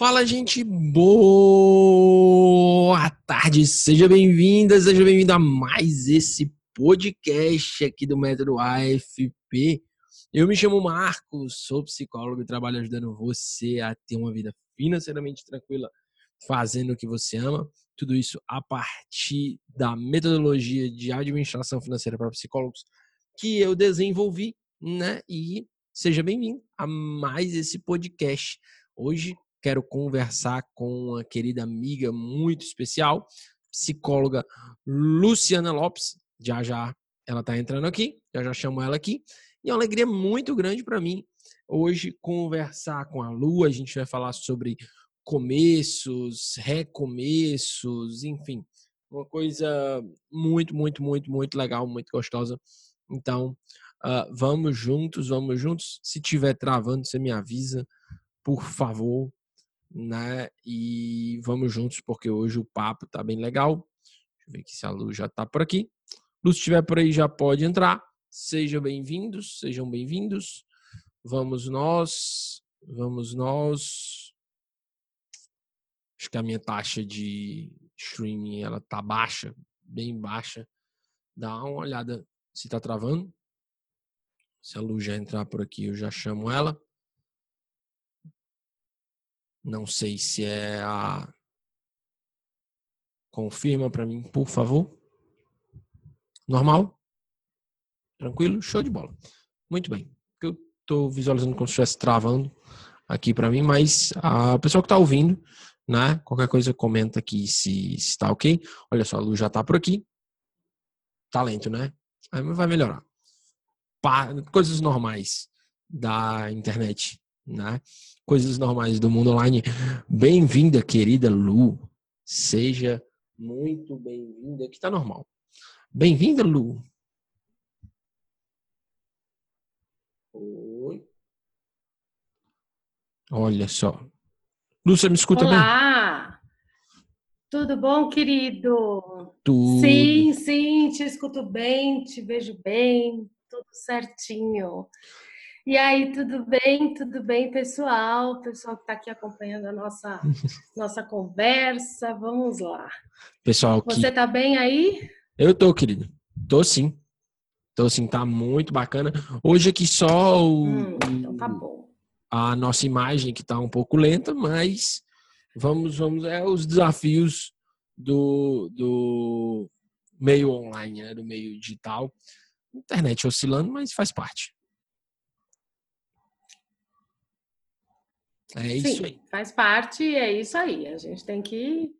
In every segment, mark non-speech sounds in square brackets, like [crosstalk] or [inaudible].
Fala, gente boa tarde, seja bem-vinda, seja bem-vindo a mais esse podcast aqui do Método AFP. Eu me chamo Marcos, sou psicólogo e trabalho ajudando você a ter uma vida financeiramente tranquila, fazendo o que você ama. Tudo isso a partir da metodologia de administração financeira para psicólogos que eu desenvolvi, né? E seja bem-vindo a mais esse podcast. Hoje quero conversar com uma querida amiga muito especial, psicóloga Luciana Lopes. Já já ela está entrando aqui, já já chamo ela aqui. E é uma alegria muito grande para mim hoje conversar com a Lu. A gente vai falar sobre começos, recomeços, enfim, uma coisa muito, muito, muito, muito legal, muito gostosa. Então, uh, vamos juntos, vamos juntos. Se tiver travando, você me avisa, por favor né? E vamos juntos, porque hoje o papo tá bem legal. Deixa eu ver aqui se a Lu já tá por aqui. Lu, se estiver por aí, já pode entrar. Sejam bem-vindos, sejam bem-vindos. Vamos nós, vamos nós. Acho que a minha taxa de streaming ela tá baixa, bem baixa. Dá uma olhada se tá travando. Se a Lu já entrar por aqui, eu já chamo ela. Não sei se é a. Confirma para mim, por favor. Normal? Tranquilo? Show de bola. Muito bem. Eu estou visualizando como se estivesse travando aqui para mim, mas a pessoa que está ouvindo, né? Qualquer coisa comenta aqui se está ok. Olha só, a luz já está por aqui. Tá lento, né? Aí vai melhorar. coisas normais da internet, né? coisas normais do mundo online. Bem-vinda, querida Lu. Seja muito bem-vinda. Aqui tá normal. Bem-vinda, Lu. Oi. Olha só. Lu, você me escuta Olá. bem? Olá. Tudo bom, querido? Tudo. Sim, sim, te escuto bem, te vejo bem, tudo certinho. E aí, tudo bem? Tudo bem, pessoal? Pessoal que está aqui acompanhando a nossa, [laughs] nossa conversa. Vamos lá. Pessoal, você está bem aí? Eu tô, querido. Tô sim. Tô sim, tá muito bacana. Hoje aqui só o... Hum, então tá bom. A nossa imagem que tá um pouco lenta, mas vamos, vamos, é os desafios do, do meio online, né? Do meio digital. Internet oscilando, mas faz parte. É isso Sim, aí. Faz parte, é isso aí. A gente tem que,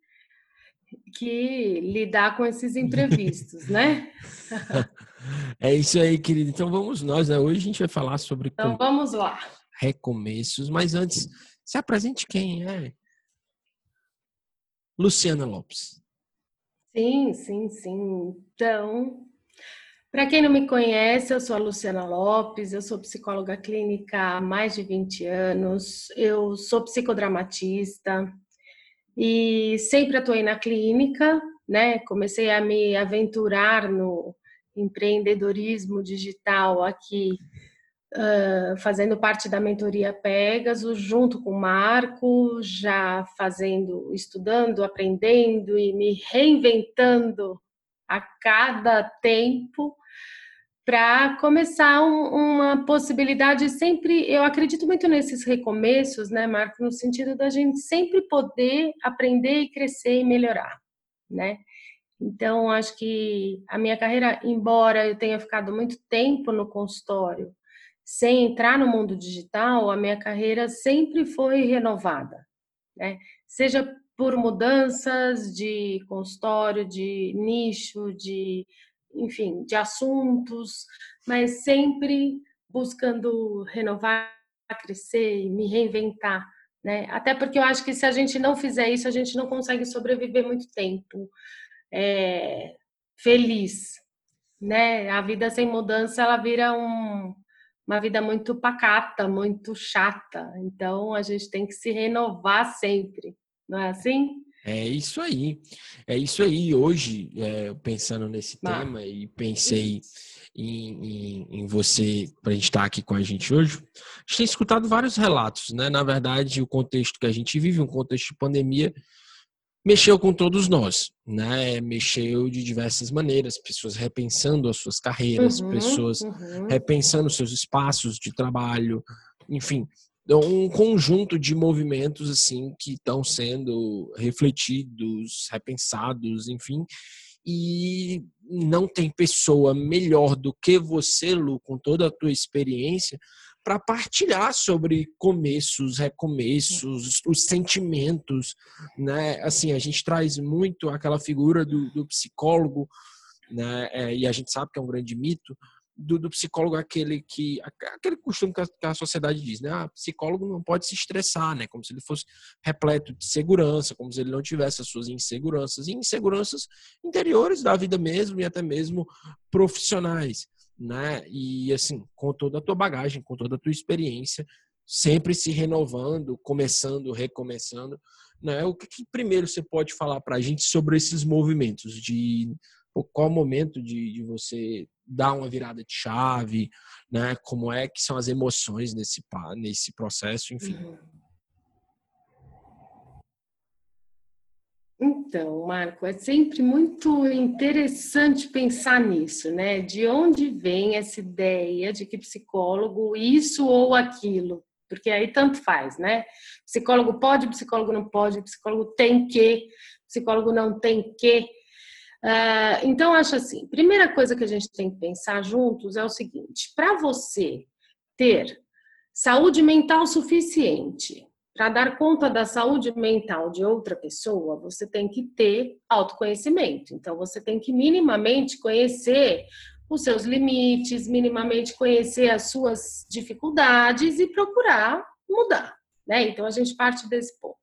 que lidar com esses imprevistos, né? [laughs] é isso aí, querido. Então vamos nós, né? Hoje a gente vai falar sobre então, vamos lá. recomeços, mas antes, se apresente quem é. Luciana Lopes. Sim, sim, sim. Então, para quem não me conhece, eu sou a Luciana Lopes, eu sou psicóloga clínica há mais de 20 anos, eu sou psicodramatista e sempre atuei na clínica, né? Comecei a me aventurar no empreendedorismo digital aqui, uh, fazendo parte da mentoria Pegasus, junto com o Marco, já fazendo, estudando, aprendendo e me reinventando a cada tempo para começar um, uma possibilidade sempre, eu acredito muito nesses recomeços, né, Marco, no sentido da gente sempre poder aprender e crescer e melhorar, né? Então, acho que a minha carreira, embora eu tenha ficado muito tempo no consultório, sem entrar no mundo digital, a minha carreira sempre foi renovada, né? Seja por mudanças de consultório, de nicho, de enfim, de assuntos, mas sempre buscando renovar, crescer, me reinventar, né? Até porque eu acho que se a gente não fizer isso, a gente não consegue sobreviver muito tempo é, feliz, né? A vida sem mudança ela vira um, uma vida muito pacata, muito chata. Então a gente tem que se renovar sempre, não é assim? É isso aí. É isso aí. Hoje, é, pensando nesse tema e pensei em, em, em você para estar aqui com a gente hoje. A gente tem escutado vários relatos, né? Na verdade, o contexto que a gente vive, um contexto de pandemia, mexeu com todos nós, né? Mexeu de diversas maneiras, pessoas repensando as suas carreiras, uhum, pessoas uhum. repensando seus espaços de trabalho, enfim, um conjunto de movimentos assim que estão sendo refletidos, repensados, enfim, e não tem pessoa melhor do que você, Lu, com toda a tua experiência, para partilhar sobre começos, recomeços, os sentimentos, né? Assim, a gente traz muito aquela figura do, do psicólogo, né? É, e a gente sabe que é um grande mito, do, do, psicólogo aquele que aquele costume que a, que a, sociedade diz, né? Ah, psicólogo não pode se estressar, né? Como se ele fosse repleto de segurança, como se ele não tivesse as suas inseguranças e inseguranças interiores da vida mesmo e até mesmo profissionais, né? E assim, com toda a tua bagagem, com toda a tua experiência, sempre se renovando, começando, recomeçando, né? O que, que primeiro você pode falar para a gente sobre esses movimentos de qual momento de, de você dar uma virada de chave, né? Como é que são as emoções nesse nesse processo, enfim. Uhum. Então, Marco, é sempre muito interessante pensar nisso, né? De onde vem essa ideia de que psicólogo isso ou aquilo? Porque aí tanto faz, né? Psicólogo pode, psicólogo não pode, psicólogo tem que, psicólogo não tem que. Uh, então, acho assim: primeira coisa que a gente tem que pensar juntos é o seguinte: para você ter saúde mental suficiente para dar conta da saúde mental de outra pessoa, você tem que ter autoconhecimento. Então, você tem que minimamente conhecer os seus limites, minimamente conhecer as suas dificuldades e procurar mudar. Né? Então, a gente parte desse ponto.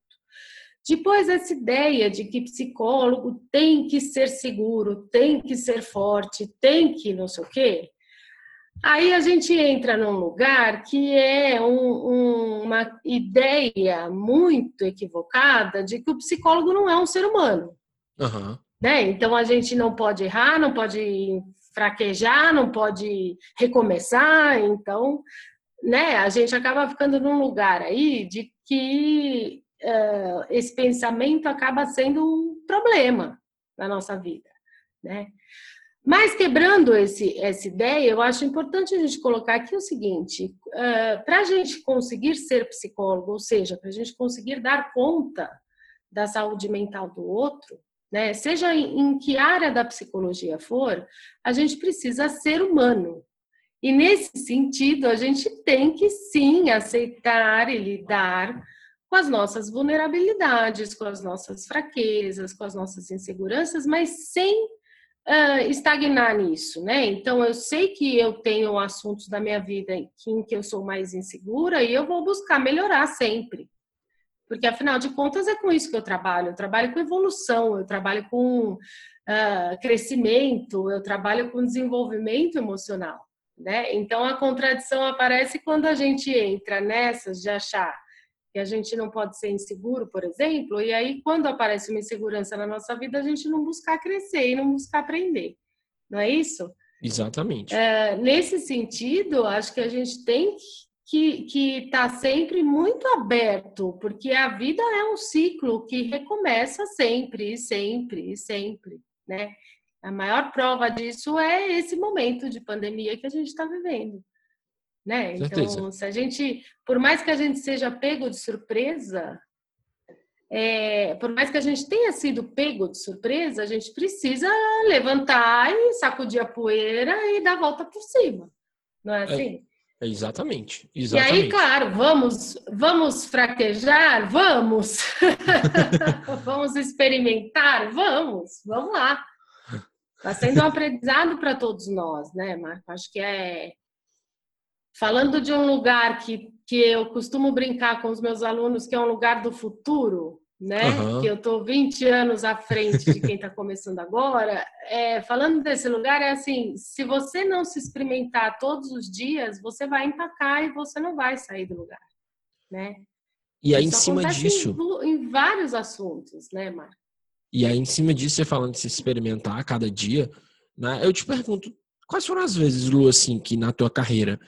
Depois, essa ideia de que psicólogo tem que ser seguro, tem que ser forte, tem que não sei o quê. Aí a gente entra num lugar que é um, um, uma ideia muito equivocada de que o psicólogo não é um ser humano. Uhum. Né? Então a gente não pode errar, não pode fraquejar, não pode recomeçar. Então, né, a gente acaba ficando num lugar aí de que uh, esse pensamento acaba sendo um problema na nossa vida, né? Mas quebrando esse, essa ideia, eu acho importante a gente colocar aqui o seguinte: uh, para a gente conseguir ser psicólogo, ou seja, para a gente conseguir dar conta da saúde mental do outro, né, seja em, em que área da psicologia for, a gente precisa ser humano. E nesse sentido, a gente tem que sim aceitar e lidar com as nossas vulnerabilidades, com as nossas fraquezas, com as nossas inseguranças, mas sem uh, estagnar nisso, né? Então, eu sei que eu tenho assuntos da minha vida em que eu sou mais insegura e eu vou buscar melhorar sempre. Porque, afinal de contas, é com isso que eu trabalho. Eu trabalho com evolução, eu trabalho com uh, crescimento, eu trabalho com desenvolvimento emocional. Né? Então, a contradição aparece quando a gente entra nessas de achar que a gente não pode ser inseguro, por exemplo, e aí quando aparece uma insegurança na nossa vida, a gente não buscar crescer e não buscar aprender. Não é isso? Exatamente. É, nesse sentido, acho que a gente tem que estar tá sempre muito aberto, porque a vida é um ciclo que recomeça sempre, sempre, sempre, né? A maior prova disso é esse momento de pandemia que a gente está vivendo né? Então, se a gente, por mais que a gente seja pego de surpresa, é, por mais que a gente tenha sido pego de surpresa, a gente precisa levantar e sacudir a poeira e dar a volta por cima, não é, é assim? É, exatamente, exatamente. E aí, claro, vamos, vamos fraquejar, vamos, [laughs] vamos experimentar, vamos, vamos lá. Está sendo um aprendizado para todos nós, né, Marco? Acho que é Falando de um lugar que, que eu costumo brincar com os meus alunos, que é um lugar do futuro, né? Uhum. Que eu estou 20 anos à frente de quem está começando agora. É, falando desse lugar, é assim: se você não se experimentar todos os dias, você vai empacar e você não vai sair do lugar, né? E aí, em cima disso. Em, em, vários assuntos, né, Marco? E aí, em cima disso, você falando de se experimentar a cada dia, né? Eu te pergunto Quais foram as vezes, Lu, assim, que na tua carreira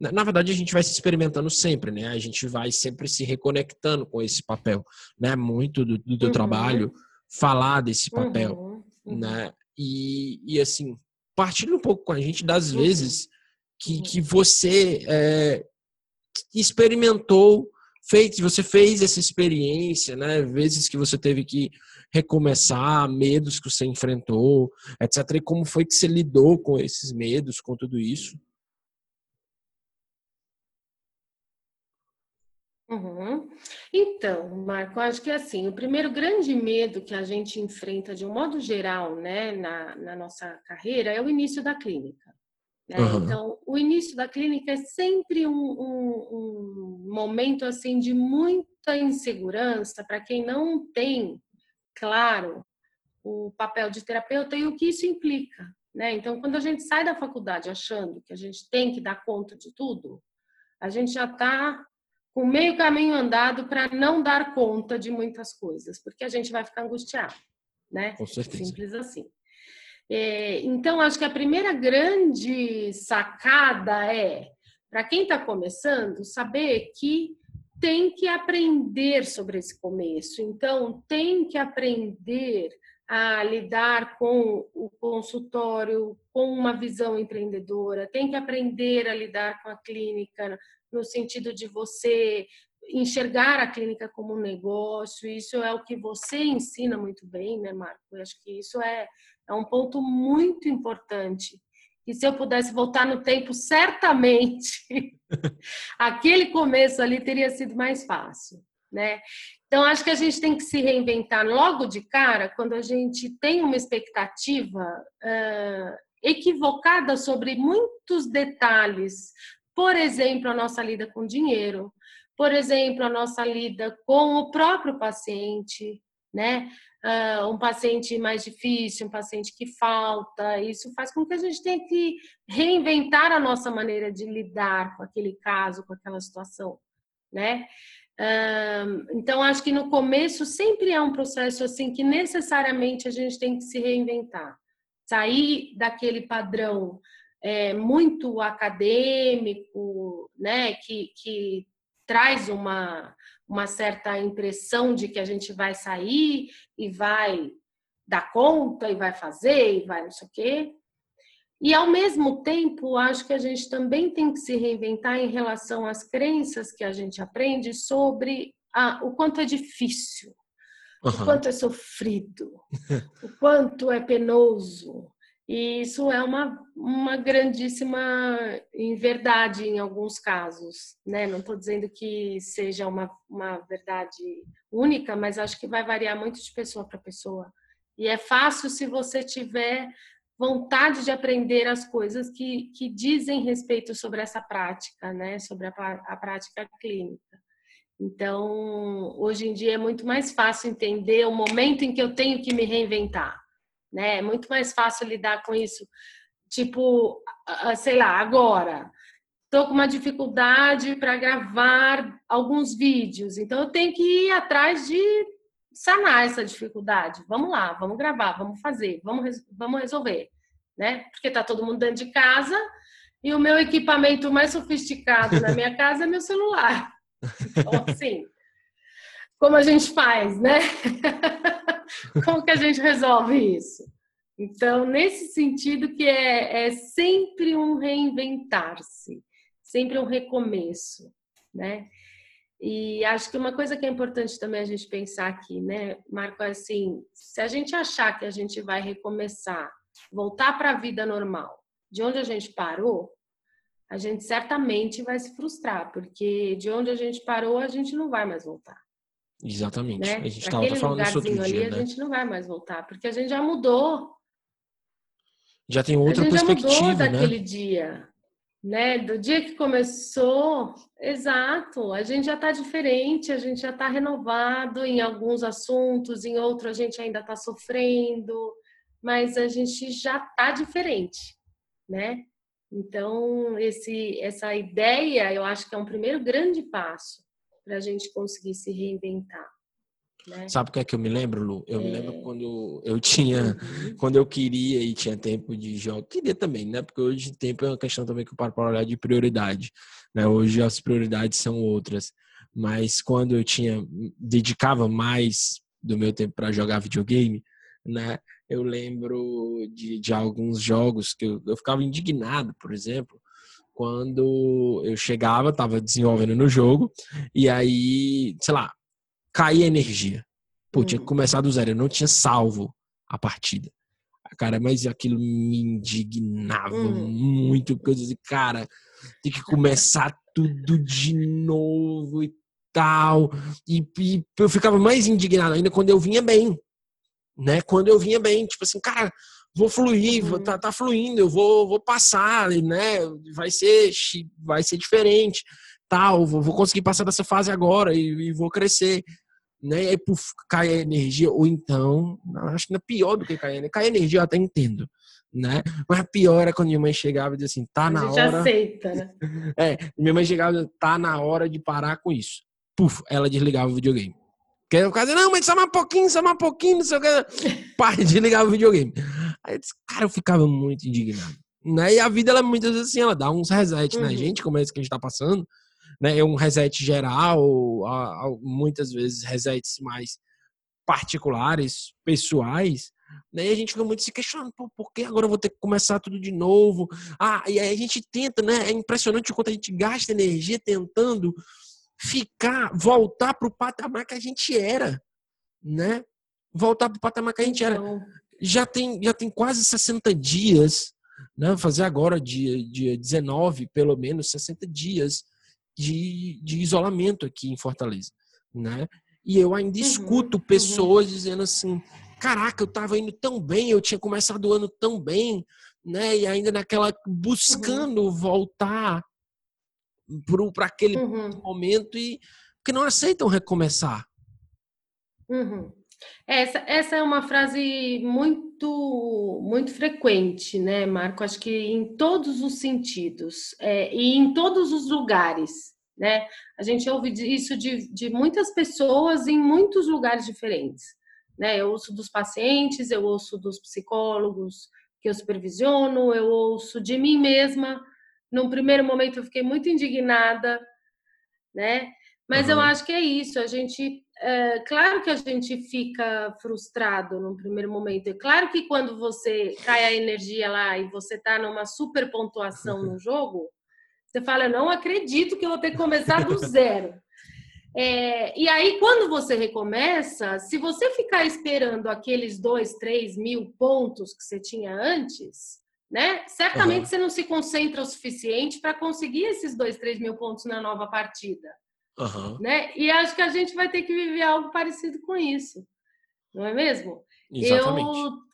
na, na, verdade, a gente vai se experimentando sempre, né? A gente vai sempre se reconectando com esse papel, né? Muito do, do teu uhum. trabalho, falar desse papel, uhum. Uhum. né? E, e, assim, partilha um pouco com a gente das uhum. vezes que, uhum. que você é, experimentou, fez, você fez essa experiência, né? Vezes que você teve que recomeçar, medos que você enfrentou, etc. E como foi que você lidou com esses medos, com tudo isso? Uhum. Então, Marco, acho que assim, o primeiro grande medo que a gente enfrenta de um modo geral, né, na, na nossa carreira é o início da clínica. Né? Uhum. Então, o início da clínica é sempre um, um, um momento assim de muita insegurança para quem não tem, claro, o papel de terapeuta e o que isso implica. Né? Então, quando a gente sai da faculdade achando que a gente tem que dar conta de tudo, a gente já está com meio caminho andado para não dar conta de muitas coisas, porque a gente vai ficar angustiado, né? Com certeza. Simples assim. É, então, acho que a primeira grande sacada é, para quem está começando, saber que tem que aprender sobre esse começo. Então, tem que aprender a lidar com o consultório com uma visão empreendedora, tem que aprender a lidar com a clínica no sentido de você enxergar a clínica como um negócio, isso é o que você ensina muito bem, né, Marco? Eu acho que isso é, é um ponto muito importante. E se eu pudesse voltar no tempo, certamente [laughs] aquele começo ali teria sido mais fácil, né? Então, acho que a gente tem que se reinventar logo de cara quando a gente tem uma expectativa uh, equivocada sobre muitos detalhes por exemplo, a nossa lida com dinheiro, por exemplo, a nossa lida com o próprio paciente, né? Uh, um paciente mais difícil, um paciente que falta, isso faz com que a gente tenha que reinventar a nossa maneira de lidar com aquele caso, com aquela situação, né? Uh, então, acho que no começo sempre é um processo assim que necessariamente a gente tem que se reinventar, sair daquele padrão é, muito acadêmico, né, que, que traz uma, uma certa impressão de que a gente vai sair e vai dar conta e vai fazer e vai não sei o quê. E ao mesmo tempo, acho que a gente também tem que se reinventar em relação às crenças que a gente aprende sobre a, o quanto é difícil, uhum. o quanto é sofrido, o quanto é penoso, e isso é uma, uma grandíssima verdade em alguns casos, né? Não estou dizendo que seja uma, uma verdade única, mas acho que vai variar muito de pessoa para pessoa. E é fácil se você tiver vontade de aprender as coisas que, que dizem respeito sobre essa prática, né? Sobre a, a prática clínica. Então, hoje em dia é muito mais fácil entender o momento em que eu tenho que me reinventar né? É muito mais fácil lidar com isso. Tipo, sei lá, agora estou com uma dificuldade para gravar alguns vídeos, então eu tenho que ir atrás de sanar essa dificuldade. Vamos lá, vamos gravar, vamos fazer, vamos, vamos resolver, né? Porque tá todo mundo dentro de casa e o meu equipamento mais sofisticado na minha [laughs] casa é meu celular. Então, assim, como a gente faz, né? [laughs] Como que a gente resolve isso? Então, nesse sentido que é, é sempre um reinventar-se, sempre um recomeço, né? E acho que uma coisa que é importante também a gente pensar aqui, né, Marco, é assim, se a gente achar que a gente vai recomeçar, voltar para a vida normal, de onde a gente parou, a gente certamente vai se frustrar, porque de onde a gente parou, a gente não vai mais voltar. Exatamente. Né? A gente estava falando isso outro dia, ali, né? A gente não vai mais voltar, porque a gente já mudou. Já tem outra a gente perspectiva, já mudou né? daquele dia, né? Do dia que começou, exato. A gente já está diferente, a gente já está renovado em alguns assuntos, em outros a gente ainda está sofrendo, mas a gente já está diferente, né? Então, esse, essa ideia, eu acho que é um primeiro grande passo para a gente conseguir se reinventar. Né? Sabe o que é que eu me lembro, Lu? Eu é... me lembro é. quando eu tinha, uhum. quando eu queria e tinha tempo de jogo. Queria também, né? Porque hoje tempo é uma questão também que eu paro para olhar de prioridade. Né? Hoje as prioridades são outras. Mas quando eu tinha, dedicava mais do meu tempo para jogar videogame, né? Eu lembro de, de alguns jogos que eu, eu ficava indignado, por exemplo, quando eu chegava, estava desenvolvendo no jogo, e aí, sei lá, caía energia. Pô, tinha que uhum. começar do zero, eu não tinha salvo a partida. Cara, mas aquilo me indignava uhum. muito, porque eu dizia, cara, tem que começar tudo de novo e tal. E, e eu ficava mais indignado ainda quando eu vinha bem. Né? Quando eu vinha bem, tipo assim, cara, vou fluir, uhum. tá, tá fluindo, eu vou, vou passar, né? Vai ser, vai ser diferente, tal, vou, vou conseguir passar dessa fase agora e, e vou crescer. Né? E aí, puf, cai a energia, ou então, acho que não é pior do que cair a energia. Cai a energia, eu até entendo, né? Mas a pior era quando minha mãe chegava e dizia assim, tá na hora... Aceita, né? [laughs] É, minha mãe chegava e dizia, tá na hora de parar com isso. Puf, ela desligava o videogame. Porque o cara não, mas só mais um pouquinho, só mais um pouquinho, não sei o que. [laughs] Pai, desligava o videogame. Aí eu disse, cara, eu ficava muito indignado. Né? E a vida, ela muitas vezes assim, ela dá uns reset uhum. na gente, como é esse que a gente tá passando. Né? É um reset geral, muitas vezes resets mais particulares, pessoais. Né? E a gente fica muito se questionando, Pô, por que agora eu vou ter que começar tudo de novo? Ah, e aí a gente tenta, né? É impressionante o quanto a gente gasta energia tentando ficar, voltar para o patamar que a gente era, né? Voltar para o patamar que a gente era. Já tem, já tem quase 60 dias, né? fazer agora, dia, dia 19, pelo menos, 60 dias de, de isolamento aqui em Fortaleza, né? E eu ainda uhum, escuto uhum. pessoas uhum. dizendo assim: caraca, eu estava indo tão bem, eu tinha começado o ano tão bem, né? E ainda naquela buscando uhum. voltar para aquele uhum. momento e que não aceitam recomeçar. Uhum. Essa, essa é uma frase muito muito frequente, né, Marco? Acho que em todos os sentidos é, e em todos os lugares, né? A gente ouve isso de, de muitas pessoas em muitos lugares diferentes, né? Eu ouço dos pacientes, eu ouço dos psicólogos que eu supervisiono, eu ouço de mim mesma, num primeiro momento eu fiquei muito indignada, né? Mas uhum. eu acho que é isso. A gente, é, claro que a gente fica frustrado num primeiro momento. É claro que quando você cai a energia lá e você está numa super pontuação no [laughs] jogo, você fala: eu não acredito que eu vou ter que começar do [laughs] zero. É, e aí, quando você recomeça, se você ficar esperando aqueles dois, três mil pontos que você tinha antes, né? Certamente uhum. você não se concentra o suficiente para conseguir esses dois, três mil pontos na nova partida. Uhum. Né? E acho que a gente vai ter que viver algo parecido com isso, não é mesmo? Exatamente. Eu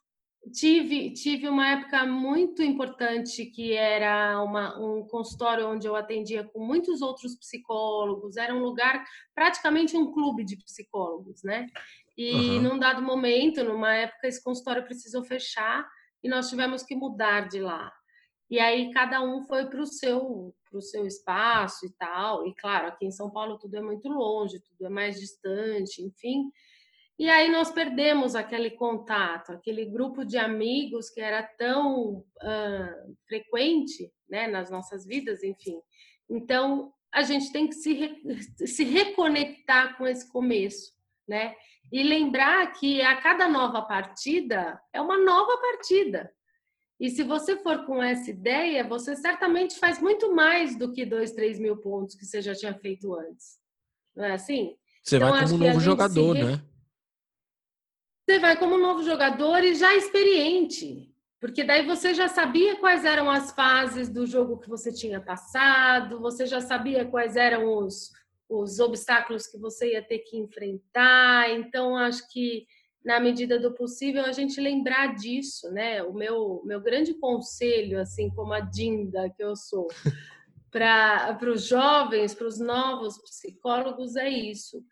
tive, tive uma época muito importante que era uma, um consultório onde eu atendia com muitos outros psicólogos, era um lugar, praticamente um clube de psicólogos, né? E uhum. num dado momento, numa época, esse consultório precisou fechar e nós tivemos que mudar de lá. E aí cada um foi para o seu, seu espaço e tal. E claro, aqui em São Paulo tudo é muito longe, tudo é mais distante, enfim. E aí nós perdemos aquele contato, aquele grupo de amigos que era tão uh, frequente né, nas nossas vidas, enfim. Então a gente tem que se, re se reconectar com esse começo, né? E lembrar que a cada nova partida é uma nova partida. E se você for com essa ideia, você certamente faz muito mais do que dois, três mil pontos que você já tinha feito antes. Não é assim? Você então, vai como um novo jogador, re... né? Você vai como um novo jogador e já experiente. Porque daí você já sabia quais eram as fases do jogo que você tinha passado, você já sabia quais eram os, os obstáculos que você ia ter que enfrentar. Então, acho que na medida do possível a gente lembrar disso, né? O meu meu grande conselho, assim como a Dinda que eu sou, [laughs] para os jovens, para os novos psicólogos é isso.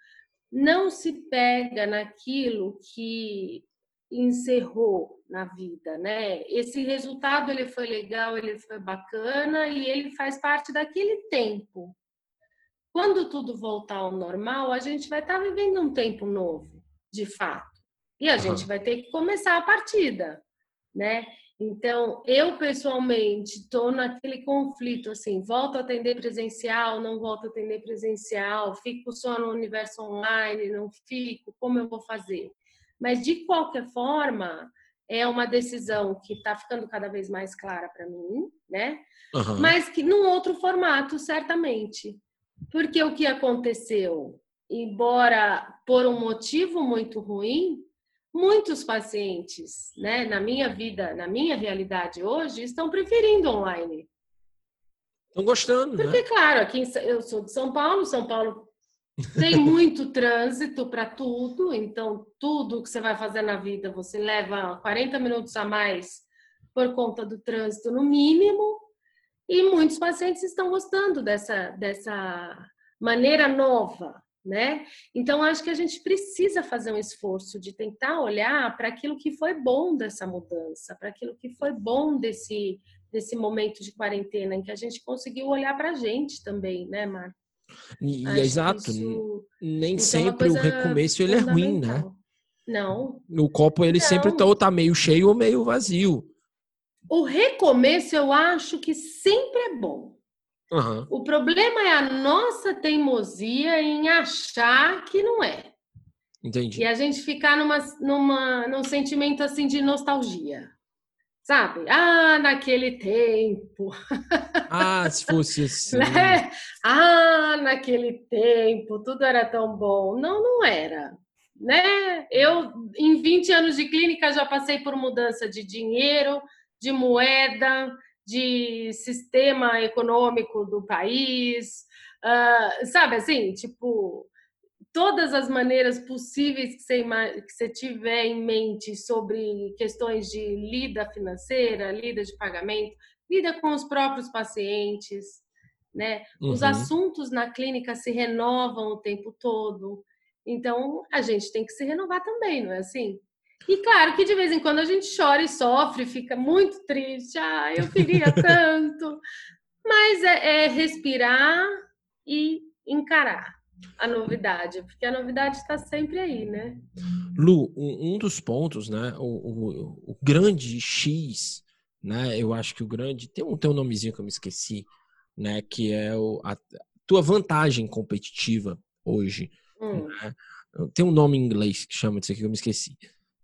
Não se pega naquilo que encerrou na vida, né? Esse resultado ele foi legal, ele foi bacana e ele faz parte daquele tempo. Quando tudo voltar ao normal, a gente vai estar tá vivendo um tempo novo, de fato. E a uhum. gente vai ter que começar a partida, né? Então, eu pessoalmente estou naquele conflito assim, volto a atender presencial, não volto a atender presencial, fico só no universo online, não fico, como eu vou fazer? Mas de qualquer forma, é uma decisão que está ficando cada vez mais clara para mim, né? Uhum. Mas que num outro formato, certamente. Porque o que aconteceu, embora por um motivo muito ruim, muitos pacientes, né, na minha vida, na minha realidade hoje, estão preferindo online. Estão gostando, Porque, né? claro, aqui eu sou de São Paulo, São Paulo tem muito trânsito para tudo, então tudo que você vai fazer na vida você leva 40 minutos a mais por conta do trânsito, no mínimo, e muitos pacientes estão gostando dessa, dessa maneira nova, né? Então, acho que a gente precisa fazer um esforço de tentar olhar para aquilo que foi bom dessa mudança, para aquilo que foi bom desse, desse momento de quarentena, em que a gente conseguiu olhar para a gente também, né, Marco? E, é exato, isso, nem isso é sempre é o recomeço ele é ruim, né? Não. O copo ele não. sempre tá, ou tá meio cheio ou meio vazio. O recomeço eu acho que sempre é bom. Uhum. O problema é a nossa teimosia em achar que não é. Entendi. E a gente ficar numa, numa, num sentimento assim de nostalgia. Sabe? Ah, naquele tempo. Ah, se fosse [laughs] assim. né? Ah, naquele tempo, tudo era tão bom. Não, não era. Né? Eu, em 20 anos de clínica, já passei por mudança de dinheiro, de moeda, de sistema econômico do país, uh, sabe assim, tipo, todas as maneiras possíveis que você, que você tiver em mente sobre questões de lida financeira, lida de pagamento, lida com os próprios pacientes, né? Uhum. Os assuntos na clínica se renovam o tempo todo. Então, a gente tem que se renovar também, não é assim? E claro que de vez em quando a gente chora e sofre, fica muito triste. Ah, eu queria [laughs] tanto. Mas é, é respirar e encarar a novidade, porque a novidade está sempre aí, né? Lu, um, um dos pontos, né? O, o, o, grande X, né? Eu acho que o grande tem um, tem um nomezinho que eu me esqueci, né? Que é o, a tua vantagem competitiva hoje. Hum. Né? Tem um nome em inglês que chama disso aqui que eu me esqueci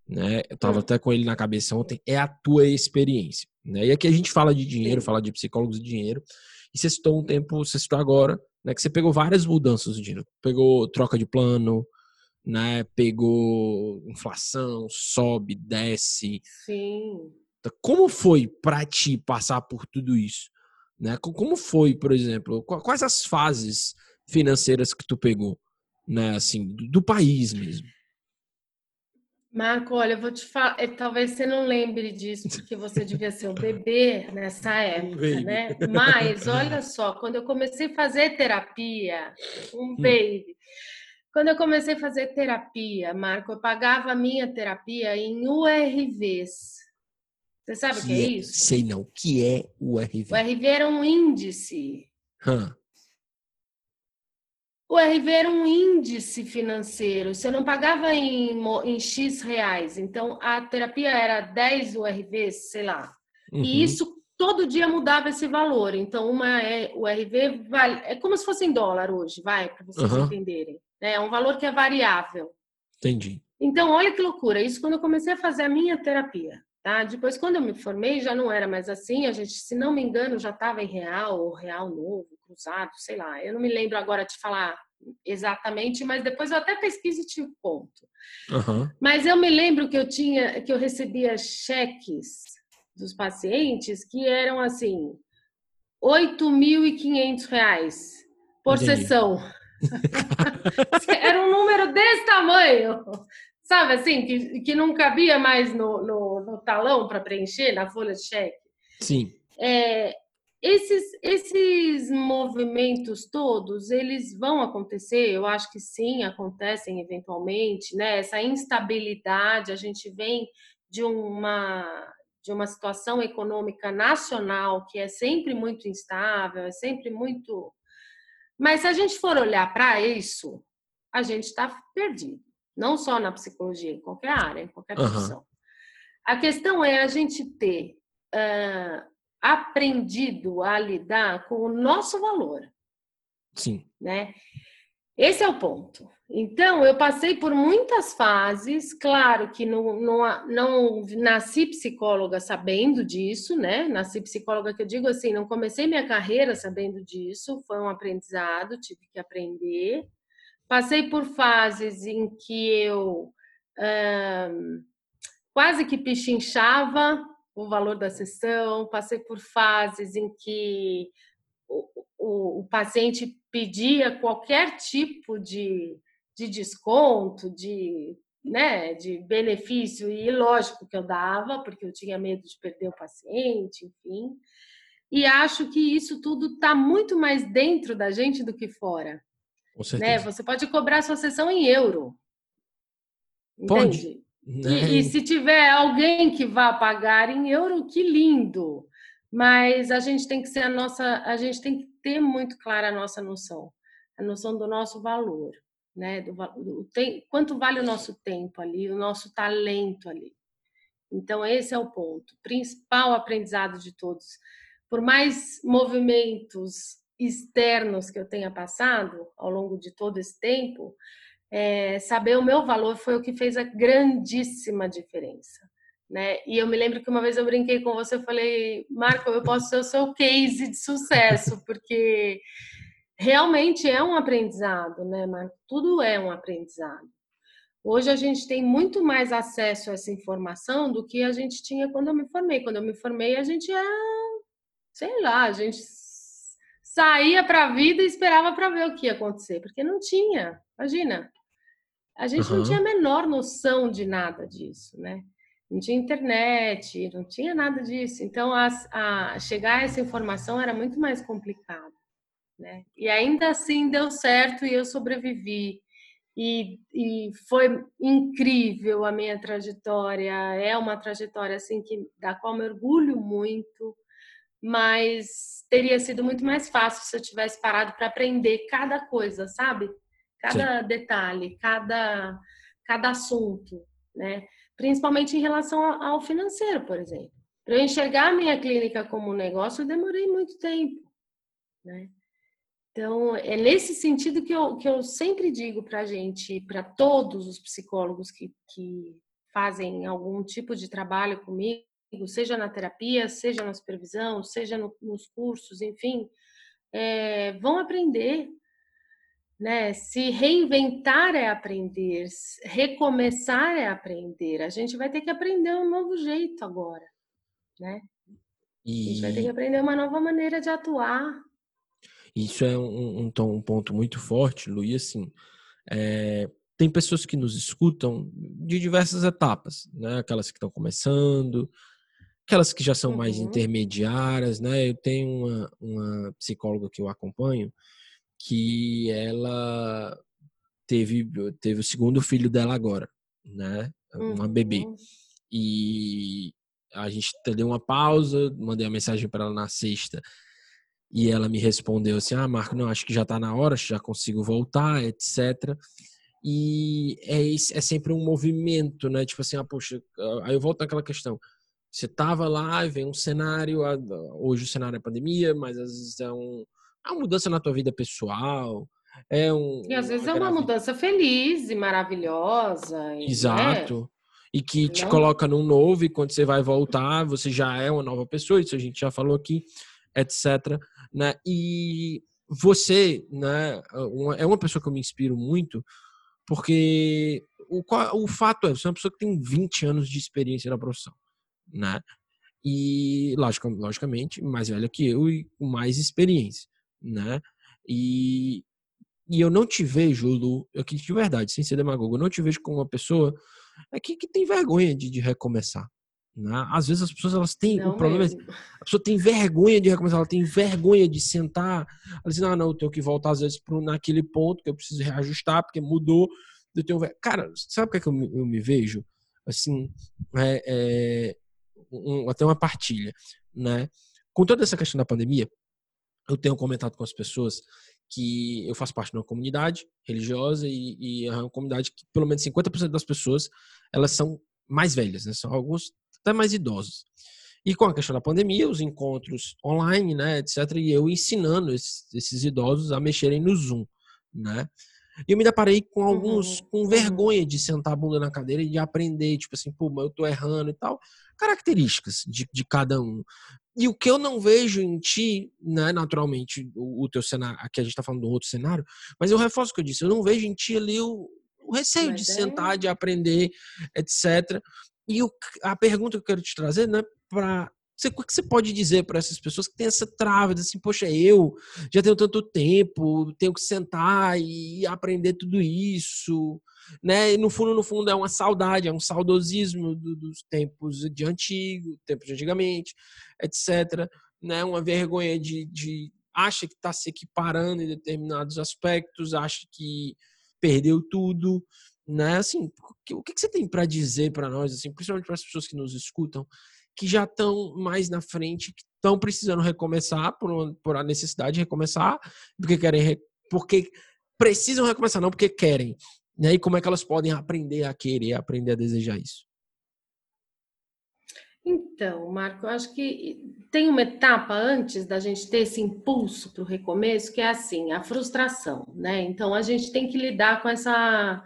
né? Eu tava hum. até com ele na cabeça ontem, é a tua experiência, né? E aqui a gente fala de dinheiro, fala de psicólogos de dinheiro, e você citou um tempo, você citou agora, né, que você pegou várias mudanças do dinheiro. Pegou troca de plano, né? Pegou inflação, sobe, desce. Sim. Então, como foi para ti passar por tudo isso? Né? Como foi, por exemplo, quais as fases financeiras que tu pegou, né, assim, do país mesmo? Marco, olha, eu vou te falar, é, talvez você não lembre disso, porque você devia ser um bebê nessa época, né? Mas olha só, quando eu comecei a fazer terapia, um hum. baby, quando eu comecei a fazer terapia, Marco, eu pagava a minha terapia em URVs. Você sabe o que, é, é isso? Sei não. O que é URV? O URV era um índice. Hum. O RV era um índice financeiro, você não pagava em, em X reais, então a terapia era 10 URVs, sei lá. Uhum. E isso todo dia mudava esse valor. Então, uma é o RV vale, é como se fosse em dólar hoje, vai, para vocês uhum. entenderem. Né? É um valor que é variável. Entendi. Então, olha que loucura. Isso quando eu comecei a fazer a minha terapia. Tá? Depois, quando eu me formei, já não era mais assim. A gente, se não me engano, já estava em real ou real novo cruzado, sei lá. Eu não me lembro agora de falar exatamente, mas depois eu até pesquiso e te conto. Uhum. Mas eu me lembro que eu tinha, que eu recebia cheques dos pacientes que eram assim, R$ 8.500 por Entendi. sessão. [laughs] Era um número desse tamanho, sabe assim, que, que não cabia mais no, no, no talão para preencher, na folha de cheque. Sim. É, esses, esses movimentos todos, eles vão acontecer? Eu acho que sim, acontecem eventualmente, né? Essa instabilidade, a gente vem de uma de uma situação econômica nacional que é sempre muito instável, é sempre muito. Mas se a gente for olhar para isso, a gente está perdido, não só na psicologia, em qualquer área, em qualquer profissão. Uhum. A questão é a gente ter uh, aprendido a lidar com o nosso valor. Sim. Né? Esse é o ponto. Então, eu passei por muitas fases, claro que não, não, não nasci psicóloga sabendo disso, né? Nasci psicóloga, que eu digo assim, não comecei minha carreira sabendo disso, foi um aprendizado, tive que aprender. Passei por fases em que eu quase que pichinchava o valor da sessão, passei por fases em que o, o, o paciente pedia qualquer tipo de, de desconto, de, né, de benefício, e lógico que eu dava, porque eu tinha medo de perder o paciente, enfim. E acho que isso tudo está muito mais dentro da gente do que fora. Né? Você pode cobrar sua sessão em euro. Pode. Né? E, e, se tiver alguém que vá pagar em euro, que lindo. Mas a gente tem que ser a nossa, a gente tem que ter muito clara a nossa noção, a noção do nosso valor, né? Do, do tem, quanto vale o nosso tempo ali, o nosso talento ali. Então esse é o ponto, principal aprendizado de todos. Por mais movimentos externos que eu tenha passado ao longo de todo esse tempo, é, saber o meu valor foi o que fez a grandíssima diferença. Né? E eu me lembro que uma vez eu brinquei com você, eu falei, Marco, eu posso ser o seu case de sucesso, porque realmente é um aprendizado, né, Marco? Tudo é um aprendizado. Hoje a gente tem muito mais acesso a essa informação do que a gente tinha quando eu me formei. Quando eu me formei, a gente era, sei lá, a gente saía para a vida e esperava para ver o que ia acontecer, porque não tinha. Imagina, a gente uhum. não tinha a menor noção de nada disso, né? não tinha internet, não tinha nada disso. Então, a, a, chegar a essa informação era muito mais complicado. Né? E ainda assim deu certo e eu sobrevivi. E, e foi incrível a minha trajetória. É uma trajetória assim que da qual me orgulho muito, mas teria sido muito mais fácil se eu tivesse parado para aprender cada coisa, sabe? Cada Sim. detalhe, cada cada assunto, né? principalmente em relação ao financeiro, por exemplo. Para eu enxergar a minha clínica como um negócio, eu demorei muito tempo, né? Então, é nesse sentido que eu, que eu sempre digo para a gente, para todos os psicólogos que, que fazem algum tipo de trabalho comigo, seja na terapia, seja na supervisão, seja no, nos cursos, enfim, é, vão aprender, né? Se reinventar é aprender, recomeçar é aprender. A gente vai ter que aprender um novo jeito agora, né? E... A gente vai ter que aprender uma nova maneira de atuar. Isso é um, um, um ponto muito forte, Lu, e assim, é, tem pessoas que nos escutam de diversas etapas, né? Aquelas que estão começando, aquelas que já são uhum. mais intermediárias, né? Eu tenho uma, uma psicóloga que eu acompanho, que ela teve, teve o segundo filho dela agora, né? Uma uhum. bebê. E a gente deu uma pausa, mandei uma mensagem para ela na sexta e ela me respondeu assim: Ah, Marco, não, acho que já está na hora, já consigo voltar, etc. E é, é sempre um movimento, né? Tipo assim, ah, poxa, aí eu volto naquela questão. Você tava lá e vem um cenário, hoje o cenário é pandemia, mas às vezes é um, é uma mudança na tua vida pessoal. É um, e às vezes é uma mudança feliz e maravilhosa. Exato. Né? E que Não. te coloca num novo, e quando você vai voltar, você já é uma nova pessoa, isso a gente já falou aqui, etc. Né? E você né, é uma pessoa que eu me inspiro muito, porque o, o fato é, você é uma pessoa que tem 20 anos de experiência na profissão. Né? E, logicamente, mais velha que eu e com mais experiência né? E, e eu não te vejo, Lu, aqui de verdade, sem ser demagogo, eu não te vejo como uma pessoa aqui que tem vergonha de, de recomeçar. Né? Às vezes as pessoas elas têm não o problema é, a pessoa tem vergonha de recomeçar, ela tem vergonha de sentar, ela diz, ah, não, eu tenho que voltar às vezes pro, naquele ponto que eu preciso reajustar porque mudou. Eu tenho cara, sabe o que, é que eu, me, eu me vejo? Assim, é, é um, até uma partilha, né? Com toda essa questão da pandemia, eu tenho comentado com as pessoas que eu faço parte de uma comunidade religiosa e, e é uma comunidade que pelo menos 50% das pessoas elas são mais velhas, né? São alguns até mais idosos. E com a questão da pandemia, os encontros online, né, etc, e eu ensinando esses, esses idosos a mexerem no Zoom, né? E eu me deparei com alguns uhum. com uhum. vergonha de sentar a bunda na cadeira e de aprender, tipo assim, pô, mas eu tô errando e tal. Características de, de cada um. E o que eu não vejo em ti, né, naturalmente, o, o teu cenário, aqui a gente tá falando do outro cenário, mas eu reforço o que eu disse, eu não vejo em ti ali o, o receio mas de é... sentar, de aprender, etc. E o, a pergunta que eu quero te trazer, né, para você, o que você pode dizer para essas pessoas que têm essa trava, assim, poxa, eu já tenho tanto tempo, tenho que sentar e aprender tudo isso, né? E no fundo, no fundo, é uma saudade, é um saudosismo do, dos tempos de antigo, tempos de antigamente, etc. Né? Uma vergonha de, de acha que está se equiparando em determinados aspectos, acha que perdeu tudo, né? Assim, o que, você tem para dizer para nós, assim, principalmente para as pessoas que nos escutam? Que já estão mais na frente, que estão precisando recomeçar por, por a necessidade de recomeçar, porque querem, porque precisam recomeçar, não porque querem. Né? E como é que elas podem aprender a querer, aprender a desejar isso? Então, Marco, eu acho que tem uma etapa antes da gente ter esse impulso para o recomeço, que é assim, a frustração, né? Então a gente tem que lidar com essa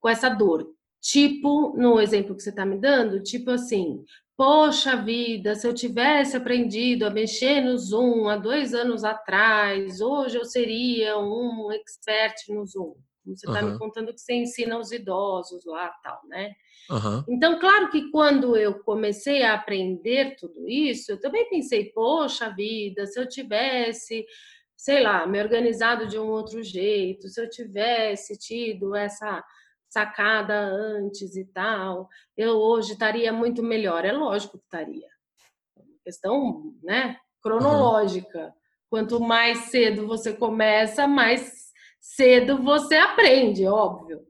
com essa dor. Tipo, no exemplo que você está me dando, tipo assim, Poxa vida, se eu tivesse aprendido a mexer no Zoom há dois anos atrás, hoje eu seria um expert no Zoom. Você está uhum. me contando que você ensina os idosos lá tal, né? Uhum. Então, claro que quando eu comecei a aprender tudo isso, eu também pensei, poxa vida, se eu tivesse, sei lá, me organizado de um outro jeito, se eu tivesse tido essa sacada antes e tal, eu hoje estaria muito melhor. É lógico que estaria. Questão, né, cronológica. Uhum. Quanto mais cedo você começa, mais cedo você aprende, óbvio.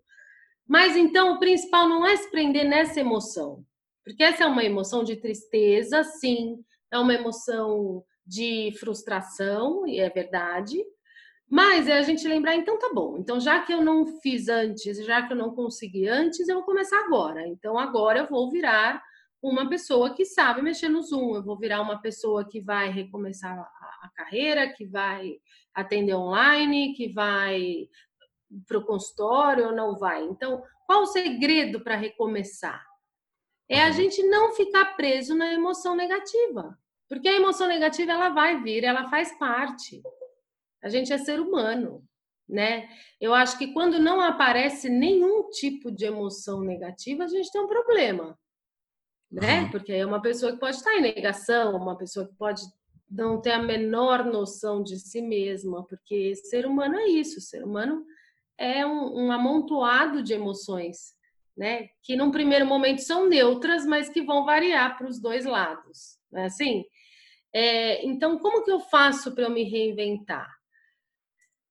Mas então o principal não é se prender nessa emoção, porque essa é uma emoção de tristeza, sim, é uma emoção de frustração, e é verdade, mas é a gente lembrar, então tá bom. Então, já que eu não fiz antes, já que eu não consegui antes, eu vou começar agora. Então, agora eu vou virar uma pessoa que sabe mexer no Zoom, eu vou virar uma pessoa que vai recomeçar a, carreira, que vai atender online, que vai para o consultório ou não vai. Então, qual o segredo para recomeçar? É a uhum. gente não ficar preso na emoção negativa. Porque a emoção negativa ela vai vir, ela faz parte. A gente é ser humano, né? Eu acho que quando não aparece nenhum tipo de emoção negativa, a gente tem um problema, né? Porque é uma pessoa que pode estar em negação, uma pessoa que pode não ter a menor noção de si mesma, porque ser humano é isso, ser humano é um, um amontoado de emoções, né? Que num primeiro momento são neutras, mas que vão variar para os dois lados, não é assim? É, então, como que eu faço para eu me reinventar?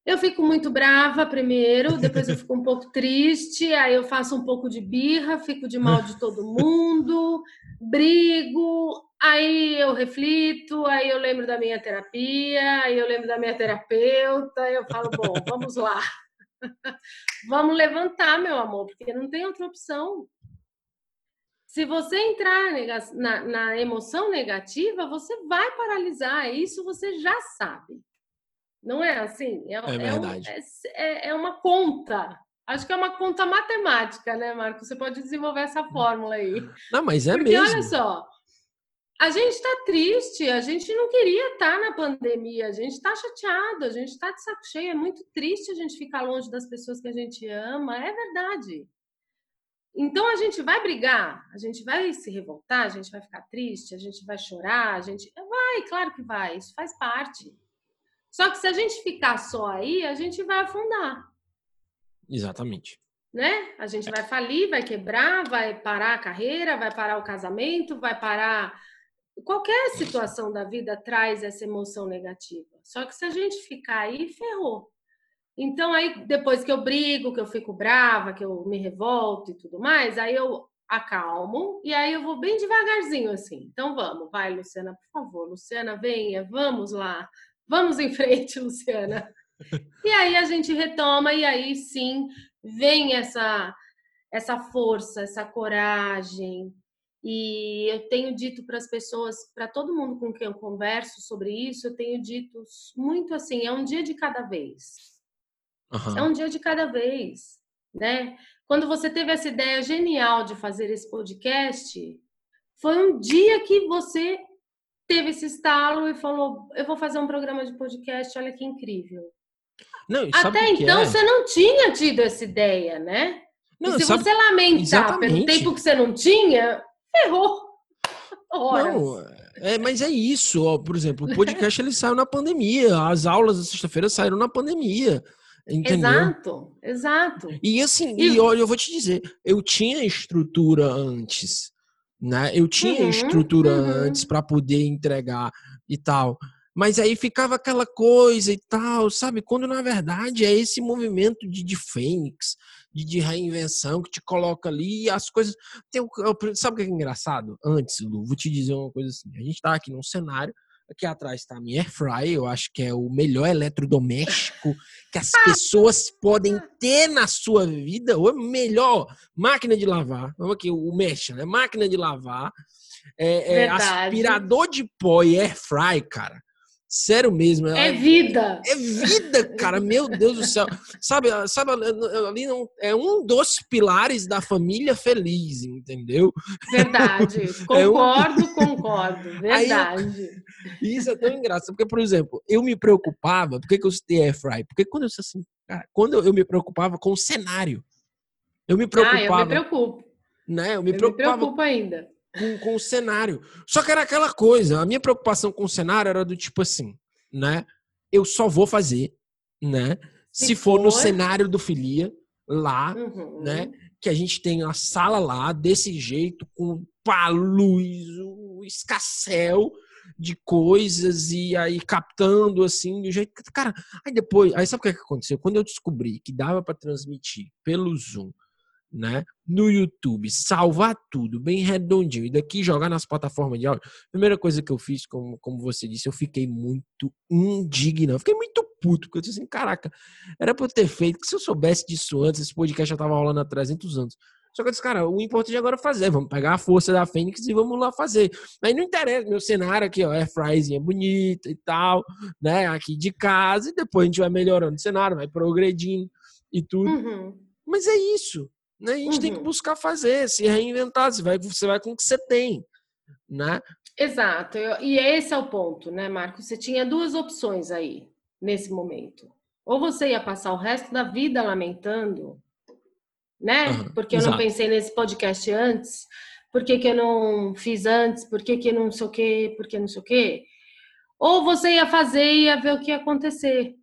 Eu fico muito brava primeiro, depois eu fico um pouco triste, aí eu faço um pouco de birra, fico de mal de todo mundo, brigo, aí eu reflito, aí eu lembro da minha terapia, aí eu lembro da minha terapeuta, eu falo, bom, vamos lá. vamos levantar, meu amor, porque não tem outra opção. Se você entrar na, na emoção negativa, você vai paralisar, isso você já sabe. Não é assim? É, é verdade. É, é, é, uma conta. Acho que é uma conta matemática, né, Marco? Você pode desenvolver essa hum. fórmula aí. Não, mas é Porque, mesmo. olha só, a gente está triste, a gente não queria estar tá na pandemia, a gente está chateado, a gente está de saco cheio. É muito triste a gente ficar longe das pessoas que a gente ama, é verdade. Então a gente vai brigar, a gente vai se revoltar, a gente vai ficar triste, a gente vai chorar, a gente vai, claro que vai, isso faz parte. Só que se a gente ficar só aí, a gente vai afundar. Exatamente. Né? A gente vai falir, vai quebrar, vai parar a carreira, vai parar o casamento, vai parar. Qualquer situação da vida traz essa emoção negativa. Só que se a gente ficar aí, ferrou. Então, aí, depois que eu brigo, que eu fico brava, que eu me revolto e tudo mais, aí eu acalmo e aí eu vou bem devagarzinho assim. Então, vamos, vai, Luciana, por favor. Luciana, venha, vamos lá. Vamos em frente, [laughs] Luciana. E aí a gente retoma e aí sim vem essa essa força, essa coragem. E eu tenho dito para as pessoas, para todo mundo com quem eu converso sobre isso, eu tenho dito muito assim, é um dia de cada vez. Uhum. É um dia de cada vez, né? Quando você teve essa ideia genial de fazer esse podcast, foi um dia que você teve esse estalo e falou: Eu vou fazer um programa de podcast, olha que incrível. Não, Até então é? você não tinha tido essa ideia, né? Não, e se sabe... você lamentar Exatamente. pelo tempo que você não tinha, ferrou. Horas. Não, é, mas é isso, ó, por exemplo, o podcast ele saiu na pandemia, as aulas da sexta-feira saíram na pandemia. Entendeu? Exato, exato. E assim, e... e olha, eu vou te dizer, eu tinha estrutura antes, né? Eu tinha uhum, estrutura uhum. antes para poder entregar e tal. Mas aí ficava aquela coisa e tal, sabe? Quando na verdade é esse movimento de, de fênix, de, de reinvenção que te coloca ali e as coisas. Tem, sabe o que é engraçado? Antes, Lu, vou te dizer uma coisa assim. A gente tá aqui num cenário Aqui atrás está a minha Airfryer, eu acho que é o melhor eletrodoméstico que as pessoas podem ter na sua vida. Ou melhor, máquina de lavar. Vamos aqui, o mesh, né? Máquina de lavar. É, é aspirador de pó e Airfry, cara. Sério mesmo. É vida. É vida, cara. Meu Deus do céu. Sabe, sabe ali não, é um dos pilares da família feliz, entendeu? Verdade. Concordo, [laughs] é um... concordo. [laughs] Verdade. Eu... Isso é tão engraçado. Porque, por exemplo, eu me preocupava. Por que, que eu citei Airfry? Porque quando eu assim, cara, quando eu me preocupava com o cenário. Eu me preocupava. Ah, eu me preocupo. Né? Eu me, eu preocupava, me preocupo ainda com, com o cenário. Só que era aquela coisa, a minha preocupação com o cenário era do tipo assim, né? Eu só vou fazer, né? Se, se for, for, no cenário do Filia, lá, uhum. né? Que a gente tem a sala lá, desse jeito, com pá, luz, o escassel de coisas e aí captando assim do jeito que cara aí depois aí sabe o que, é que aconteceu quando eu descobri que dava para transmitir pelo Zoom né? No YouTube, salvar tudo bem redondinho e daqui jogar nas plataformas de áudio. Primeira coisa que eu fiz, como, como você disse, eu fiquei muito indignado, fiquei muito puto, porque eu disse assim, caraca, era pra eu ter feito, que se eu soubesse disso antes, esse podcast já tava rolando há 300 anos. Só que eu disse, cara, o importante agora é fazer, vamos pegar a força da Fênix e vamos lá fazer. Aí não interessa, meu cenário aqui, ó, é fryzinha bonita e tal, né, aqui de casa, e depois a gente vai melhorando o cenário, vai progredindo e tudo. Uhum. Mas é isso. Né? A gente uhum. tem que uhum. buscar fazer, se reinventar, você vai, você vai com o que você tem, né? Exato, e esse é o ponto, né, Marco? Você tinha duas opções aí, nesse momento. Ou você ia passar o resto da vida lamentando, né? Uhum, Porque eu exato. não pensei nesse podcast antes, por que, que eu não fiz antes, por que, que não sei o quê, por que não sei o quê. Ou você ia fazer e ia ver o que ia acontecer.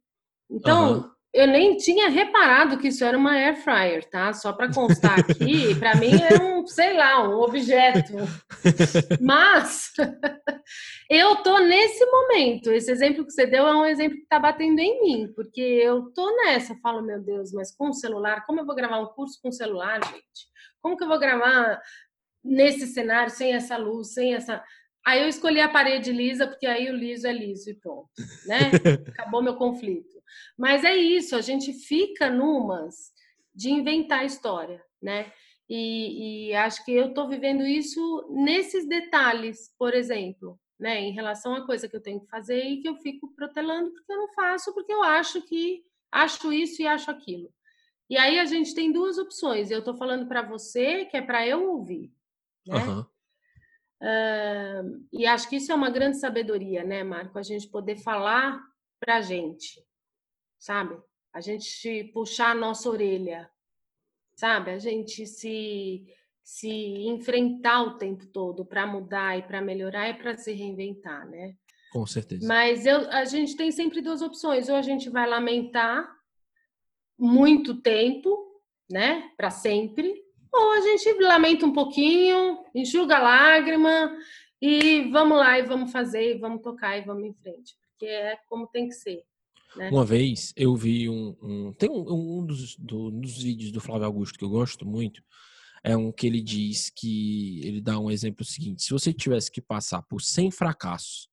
Então, uhum. Eu nem tinha reparado que isso era uma air fryer, tá? Só para constar aqui, [laughs] para mim é um, sei lá, um objeto. [laughs] Mas [laughs] eu tô nesse momento. Esse exemplo que você deu é um exemplo que tá batendo em mim, porque eu tô nessa, eu falo, meu Deus, mas com o celular, como eu vou gravar um curso com celular, gente? Como que eu vou gravar nesse cenário sem essa luz, sem essa Aí eu escolhi a parede lisa, porque aí o liso é liso e pronto, né? [laughs] Acabou meu conflito. Mas é isso, a gente fica numas de inventar história, né? E, e acho que eu estou vivendo isso nesses detalhes, por exemplo, né? Em relação à coisa que eu tenho que fazer e que eu fico protelando porque eu não faço, porque eu acho que acho isso e acho aquilo. E aí a gente tem duas opções. Eu estou falando para você que é para eu ouvir, né? Uhum. Uh, e acho que isso é uma grande sabedoria, né, Marco? A gente poder falar para a gente, sabe? A gente puxar a nossa orelha, sabe? A gente se se enfrentar o tempo todo para mudar e para melhorar e para se reinventar, né? Com certeza. Mas eu, a gente tem sempre duas opções: ou a gente vai lamentar muito tempo, né, para sempre, ou a gente lamenta um pouquinho, enxuga a lágrima e vamos lá e vamos fazer, e vamos tocar e vamos em frente, porque é como tem que ser. Né? Uma vez eu vi um. um tem um, um dos, do, dos vídeos do Flávio Augusto que eu gosto muito. É um que ele diz que ele dá um exemplo seguinte: se você tivesse que passar por 100 fracassos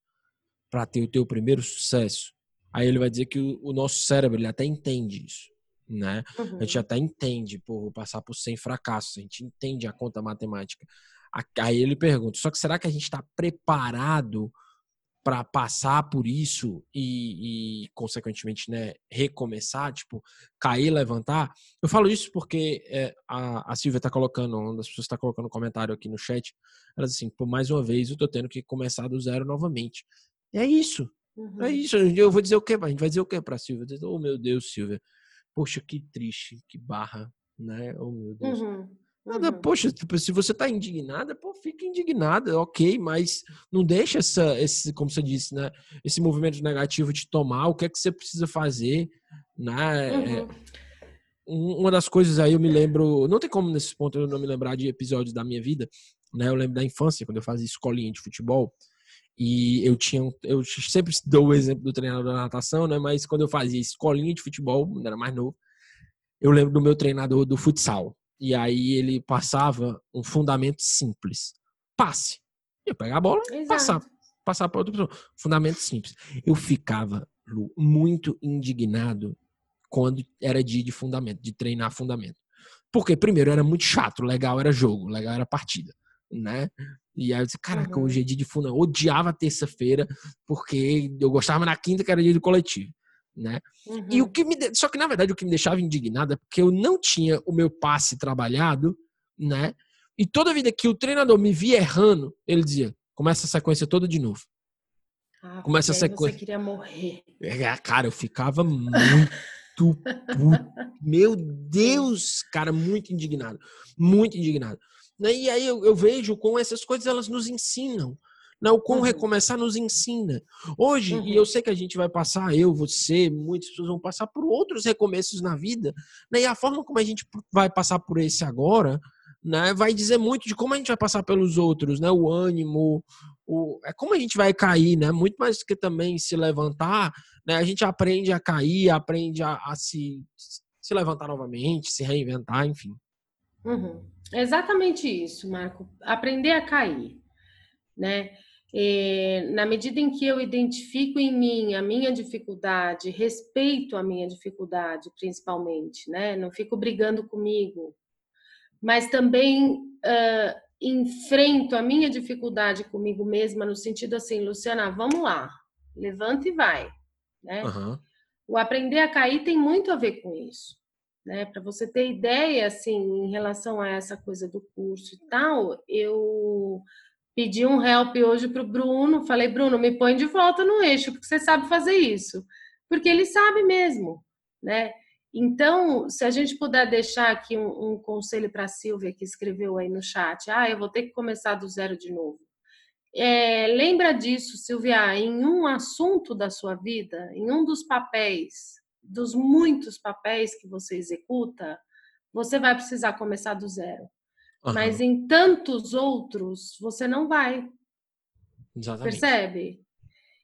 para ter o teu primeiro sucesso, Aí ele vai dizer que o, o nosso cérebro ele até entende isso, né? Uhum. A gente uhum. até entende, por passar por 100 fracassos, a gente entende a conta matemática. Aí ele pergunta, só que será que a gente está preparado para passar por isso e, e, consequentemente, né, recomeçar, tipo, cair, levantar? Eu falo isso porque é, a, a Silvia está colocando, uma das pessoas está colocando um comentário aqui no chat, ela diz assim, por mais uma vez eu tô tendo que começar do zero novamente. E é isso, é uhum. é isso. Eu vou dizer o quê? A gente vai dizer o quê para Silvia? Oh meu Deus, Silvia, poxa, que triste, que barra, né? Oh meu Deus. Uhum. Nada, uhum. poxa, tipo, se você tá indignada, pô, fica indignada, ok, mas não deixa essa, esse, como você disse, né, esse movimento negativo te tomar, o que é que você precisa fazer, né? É, uhum. uma das coisas aí eu me lembro, não tem como nesse ponto eu não me lembrar de episódios da minha vida, né? Eu lembro da infância, quando eu fazia escolinha de futebol, e eu tinha, eu sempre dou o exemplo do treinador da natação, né? Mas quando eu fazia escolinha de futebol, quando era mais novo, eu lembro do meu treinador do futsal. E aí ele passava um fundamento simples. Passe. Eu pegar a bola e passar. Passar para outra pessoa. Fundamento simples. Eu ficava Lu, muito indignado quando era dia de fundamento, de treinar fundamento. Porque, primeiro, era muito chato. Legal era jogo, legal era partida. Né? E aí eu disse, caraca, hoje é dia de fundamento. Eu odiava terça-feira, porque eu gostava na quinta, que era dia de coletivo né? Uhum. E o uhum. que me de... só que na verdade o que me deixava indignado é porque eu não tinha o meu passe trabalhado, né? E toda vida que o treinador me via errando, ele dizia: "Começa a sequência toda de novo". Ah, Começa a sequência. Você queria morrer. É, cara, eu ficava muito. [laughs] Meu Deus, cara, muito indignado, muito indignado. Né? E aí eu, eu vejo como essas coisas elas nos ensinam né? O como uhum. recomeçar nos ensina. Hoje, uhum. e eu sei que a gente vai passar, eu, você, muitas pessoas vão passar por outros recomeços na vida, né? e a forma como a gente vai passar por esse agora, né, vai dizer muito de como a gente vai passar pelos outros, né? O ânimo, o, é como a gente vai cair, né? Muito mais do que também se levantar, né? A gente aprende a cair, aprende a, a se, se levantar novamente, se reinventar, enfim. Uhum. Exatamente isso, Marco. Aprender a cair, né? É, na medida em que eu identifico em mim a minha dificuldade, respeito a minha dificuldade, principalmente, né? Não fico brigando comigo, mas também uh, enfrento a minha dificuldade comigo mesma no sentido assim, Luciana, vamos lá, levanta e vai, né? Uhum. O aprender a cair tem muito a ver com isso, né? Para você ter ideia, assim, em relação a essa coisa do curso e tal, eu pedi um help hoje para o Bruno. Falei, Bruno, me põe de volta no eixo, porque você sabe fazer isso. Porque ele sabe mesmo, né? Então, se a gente puder deixar aqui um, um conselho para a Silvia, que escreveu aí no chat, ah, eu vou ter que começar do zero de novo. É, lembra disso, Silvia, em um assunto da sua vida, em um dos papéis, dos muitos papéis que você executa, você vai precisar começar do zero. Uhum. Mas em tantos outros, você não vai. Exatamente. Percebe?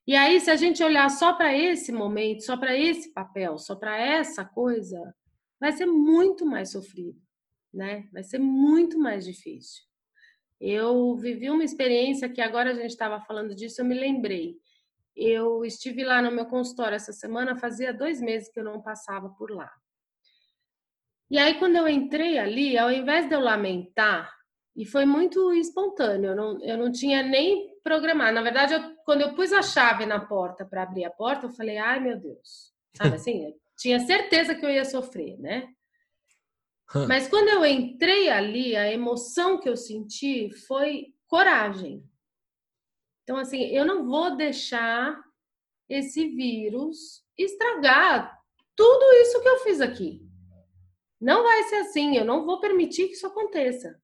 E aí, se a gente olhar só para esse momento, só para esse papel, só para essa coisa, vai ser muito mais sofrido, né? Vai ser muito mais difícil. Eu vivi uma experiência que agora a gente estava falando disso, eu me lembrei. Eu estive lá no meu consultório essa semana, fazia dois meses que eu não passava por lá. E aí, quando eu entrei ali, ao invés de eu lamentar, e foi muito espontâneo, eu não, eu não tinha nem programado. Na verdade, eu, quando eu pus a chave na porta para abrir a porta, eu falei, ai meu Deus. Sabe assim? [laughs] Eu tinha certeza que eu ia sofrer, né? Mas quando eu entrei ali, a emoção que eu senti foi coragem. Então, assim, eu não vou deixar esse vírus estragar tudo isso que eu fiz aqui. Não vai ser assim, eu não vou permitir que isso aconteça.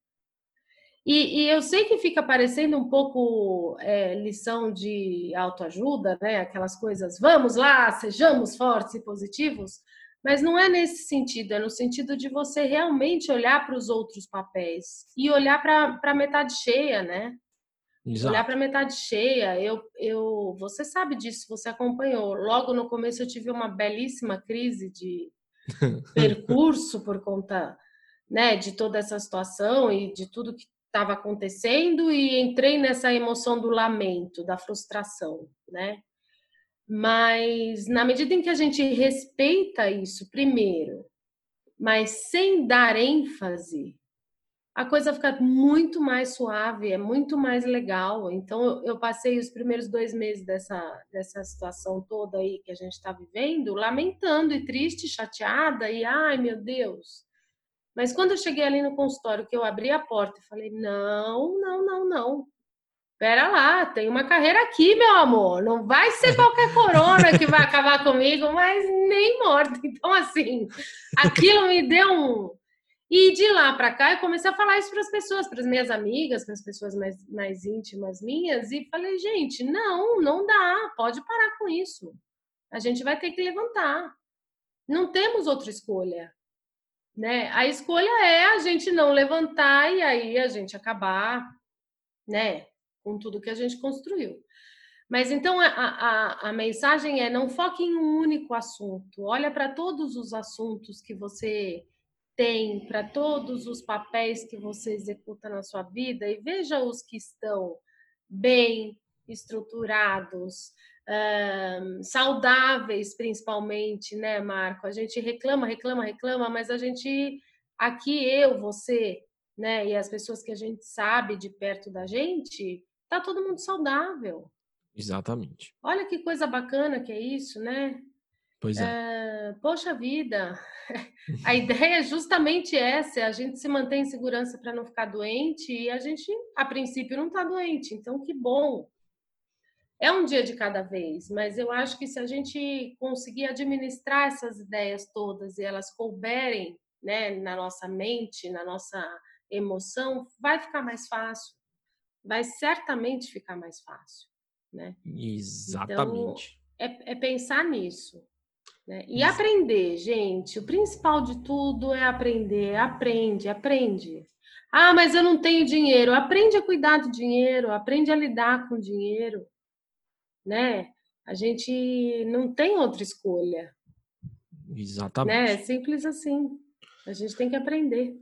E, e eu sei que fica parecendo um pouco é, lição de autoajuda, né? Aquelas coisas, vamos lá, sejamos fortes e positivos, mas não é nesse sentido, é no sentido de você realmente olhar para os outros papéis e olhar para a metade cheia, né? Exato. Olhar para a metade cheia. Eu, eu, você sabe disso, você acompanhou. Logo no começo eu tive uma belíssima crise de [laughs] percurso por conta né, de toda essa situação e de tudo que estava acontecendo e entrei nessa emoção do lamento, da frustração, né? Mas na medida em que a gente respeita isso primeiro, mas sem dar ênfase, a coisa fica muito mais suave, é muito mais legal. Então, eu passei os primeiros dois meses dessa, dessa situação toda aí que a gente está vivendo, lamentando e triste, chateada, e ai meu Deus. Mas quando eu cheguei ali no consultório, que eu abri a porta e falei: não, não, não, não. Pera lá, tem uma carreira aqui, meu amor. Não vai ser qualquer corona que vai acabar comigo, mas nem morto. [laughs] Então, assim, aquilo me deu um e de lá para cá eu comecei a falar isso para as pessoas, para as minhas amigas, para as pessoas mais, mais íntimas minhas, e falei, gente, não, não dá, pode parar com isso. A gente vai ter que levantar. Não temos outra escolha. Né? A escolha é a gente não levantar e aí a gente acabar né, com tudo que a gente construiu. Mas então a, a, a mensagem é não foque em um único assunto, olha para todos os assuntos que você tem para todos os papéis que você executa na sua vida e veja os que estão bem estruturados, um, saudáveis, principalmente, né, Marco? A gente reclama, reclama, reclama, mas a gente, aqui eu, você, né, e as pessoas que a gente sabe de perto da gente, tá todo mundo saudável. Exatamente. Olha que coisa bacana que é isso, né? Pois é. é. Poxa vida, [laughs] a [laughs] ideia é justamente essa: é a gente se manter em segurança para não ficar doente e a gente, a princípio, não está doente. Então, que bom. É um dia de cada vez, mas eu acho que se a gente conseguir administrar essas ideias todas e elas couberem né, na nossa mente, na nossa emoção, vai ficar mais fácil. Vai certamente ficar mais fácil. Né? Exatamente. Então, é, é pensar nisso. Né? E aprender, gente. O principal de tudo é aprender. Aprende, aprende. Ah, mas eu não tenho dinheiro. Aprende a cuidar do dinheiro, aprende a lidar com o dinheiro, né? A gente não tem outra escolha. Exatamente. Né? É simples assim. A gente tem que aprender.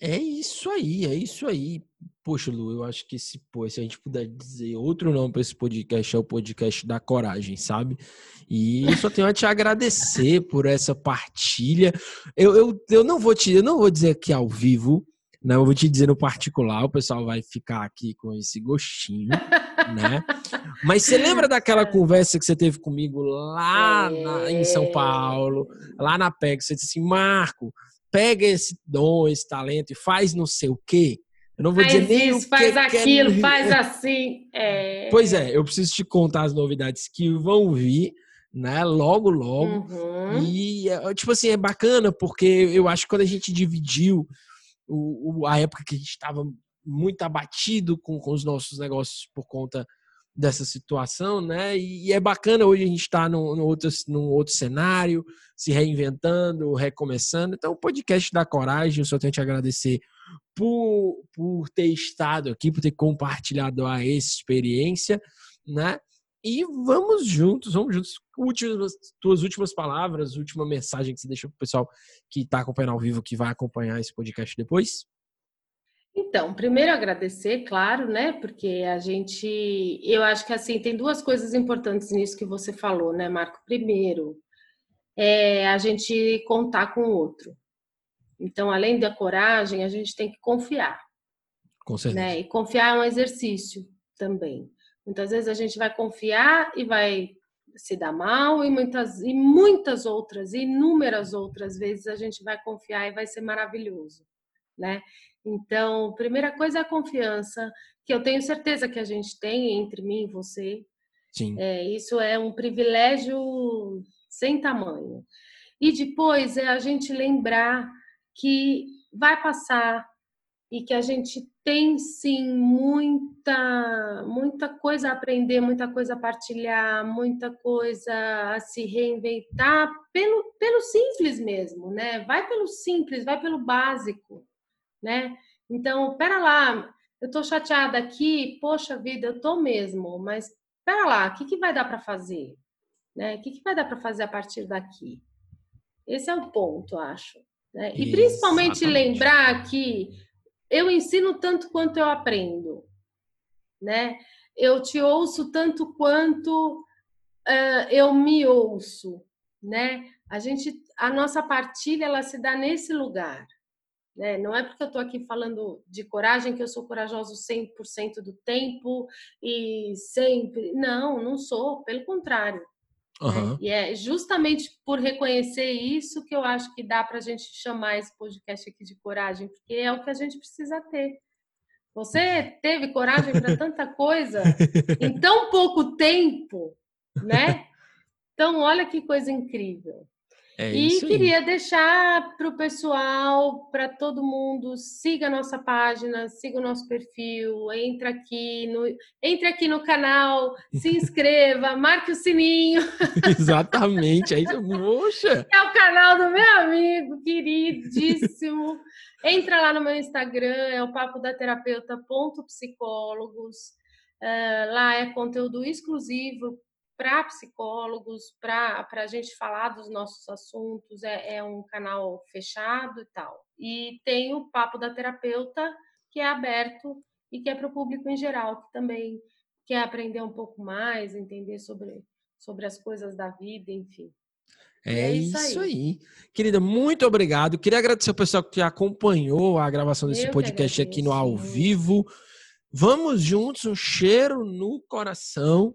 É isso aí, é isso aí. Poxa, Lu, eu acho que se, pô, se a gente puder dizer outro nome para esse podcast, é o podcast da coragem, sabe? E eu só tenho a te agradecer por essa partilha. Eu, eu, eu não vou te, eu não vou dizer aqui ao vivo, né? Eu vou te dizer no particular, o pessoal vai ficar aqui com esse gostinho, né? Mas você lembra daquela é. conversa que você teve comigo lá na, em São Paulo, lá na PEG? Você disse assim, Marco, pega esse dom, esse talento e faz não sei o quê. Eu não vou faz dizer nem isso, o faz que aquilo, quer... faz assim. É... Pois é, eu preciso te contar as novidades que vão vir, né? Logo, logo. Uhum. E, é, tipo assim, é bacana porque eu acho que quando a gente dividiu o, o a época que a gente estava muito abatido com, com os nossos negócios por conta dessa situação, né? E, e é bacana hoje a gente estar tá num, num, outro, num outro cenário, se reinventando, recomeçando. Então, o podcast da Coragem, eu só tenho que te agradecer por, por ter estado aqui, por ter compartilhado a experiência, né? E vamos juntos, vamos juntos. Últimas, tuas últimas palavras, última mensagem que você deixa para o pessoal que está acompanhando ao vivo, que vai acompanhar esse podcast depois. Então, primeiro agradecer, claro, né? Porque a gente, eu acho que assim tem duas coisas importantes nisso que você falou, né, Marco? Primeiro, é a gente contar com o outro. Então, além da coragem, a gente tem que confiar. Com certeza. Né? E confiar é um exercício também. Muitas vezes a gente vai confiar e vai se dar mal, e muitas, e muitas outras, inúmeras outras vezes a gente vai confiar e vai ser maravilhoso, né? Então, primeira coisa é a confiança, que eu tenho certeza que a gente tem entre mim e você. Sim. É, isso é um privilégio sem tamanho. E depois é a gente lembrar que vai passar e que a gente tem sim muita muita coisa a aprender, muita coisa a partilhar, muita coisa a se reinventar pelo pelo simples mesmo, né? Vai pelo simples, vai pelo básico, né? Então, pera lá, eu tô chateada aqui, poxa vida, eu tô mesmo, mas pera lá, o que, que vai dar para fazer? Né? O que, que vai dar para fazer a partir daqui? Esse é o ponto, acho. Né? E principalmente lembrar que eu ensino tanto quanto eu aprendo, né? Eu te ouço tanto quanto uh, eu me ouço, né? A gente, a nossa partilha, ela se dá nesse lugar. Né? Não é porque eu estou aqui falando de coragem que eu sou corajoso 100% do tempo e sempre. Não, não sou, pelo contrário. Uhum. Né? E é justamente por reconhecer isso que eu acho que dá para a gente chamar esse podcast aqui de coragem, porque é o que a gente precisa ter. Você teve coragem para tanta coisa em tão pouco tempo, né? Então, olha que coisa incrível. É e queria deixar para o pessoal, para todo mundo, siga a nossa página, siga o nosso perfil, entra aqui no, entre aqui no canal, se [laughs] inscreva, marque o sininho. [laughs] Exatamente, é isso, poxa! [laughs] É o canal do meu amigo, queridíssimo. Entra lá no meu Instagram, é o papo da terapeuta.psicólogos. Uh, lá é conteúdo exclusivo para psicólogos, para a gente falar dos nossos assuntos, é, é, um canal fechado e tal. E tem o Papo da Terapeuta, que é aberto e que é para o público em geral, que também quer aprender um pouco mais, entender sobre, sobre as coisas da vida, enfim. É, é isso, isso aí. aí. Querida, muito obrigado. Queria agradecer ao pessoal que acompanhou a gravação desse Eu podcast aqui no ao vivo. Vamos juntos, um cheiro no coração.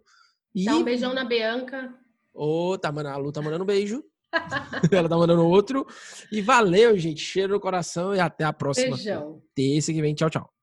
E... Dá um beijão na Bianca. Ô, oh, tá, a Lu tá mandando um beijo. [laughs] Ela tá mandando outro. E valeu, gente. Cheiro no coração e até a próxima. Beijão. Terça que vem. Tchau, tchau.